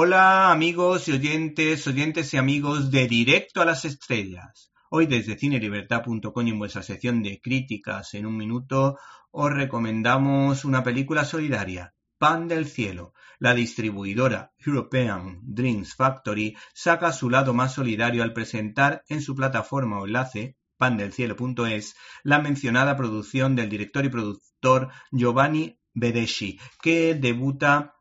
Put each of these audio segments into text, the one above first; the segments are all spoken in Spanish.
Hola amigos y oyentes, oyentes y amigos de Directo a las Estrellas. Hoy desde cinelibertad.com en vuestra sección de críticas en un minuto os recomendamos una película solidaria, Pan del Cielo. La distribuidora European Dreams Factory saca su lado más solidario al presentar en su plataforma o enlace pandelcielo.es la mencionada producción del director y productor Giovanni Bedeschi, que debuta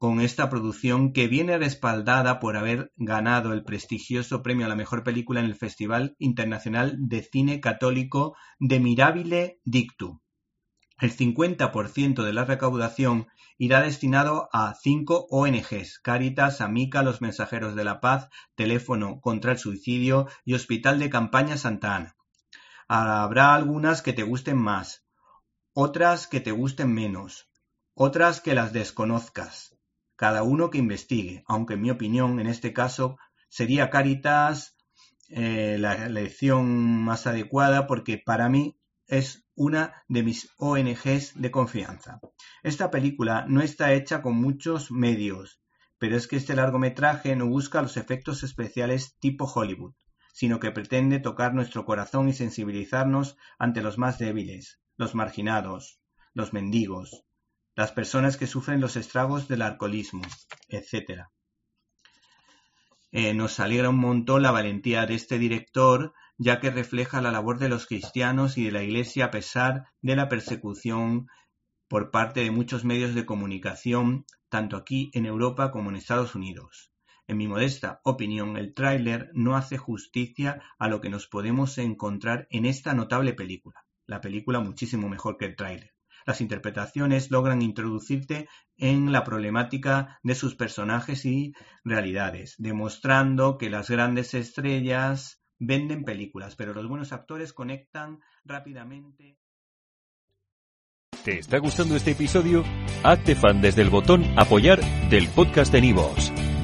con esta producción que viene respaldada por haber ganado el prestigioso premio a la mejor película en el Festival Internacional de Cine Católico de Mirabile Dictu. El 50% de la recaudación irá destinado a cinco ONGs, Caritas, Amica, Los Mensajeros de la Paz, Teléfono contra el Suicidio y Hospital de Campaña Santa Ana. Habrá algunas que te gusten más, otras que te gusten menos, otras que las desconozcas cada uno que investigue, aunque en mi opinión en este caso sería Caritas eh, la elección más adecuada porque para mí es una de mis ONGs de confianza. Esta película no está hecha con muchos medios, pero es que este largometraje no busca los efectos especiales tipo Hollywood, sino que pretende tocar nuestro corazón y sensibilizarnos ante los más débiles, los marginados, los mendigos, las personas que sufren los estragos del alcoholismo, etc. Eh, nos alegra un montón la valentía de este director, ya que refleja la labor de los cristianos y de la Iglesia a pesar de la persecución por parte de muchos medios de comunicación, tanto aquí en Europa como en Estados Unidos. En mi modesta opinión, el tráiler no hace justicia a lo que nos podemos encontrar en esta notable película. La película muchísimo mejor que el tráiler. Las interpretaciones logran introducirte en la problemática de sus personajes y realidades, demostrando que las grandes estrellas venden películas, pero los buenos actores conectan rápidamente. ¿Te está gustando este episodio? Hazte fan desde el botón apoyar del podcast de Nivos.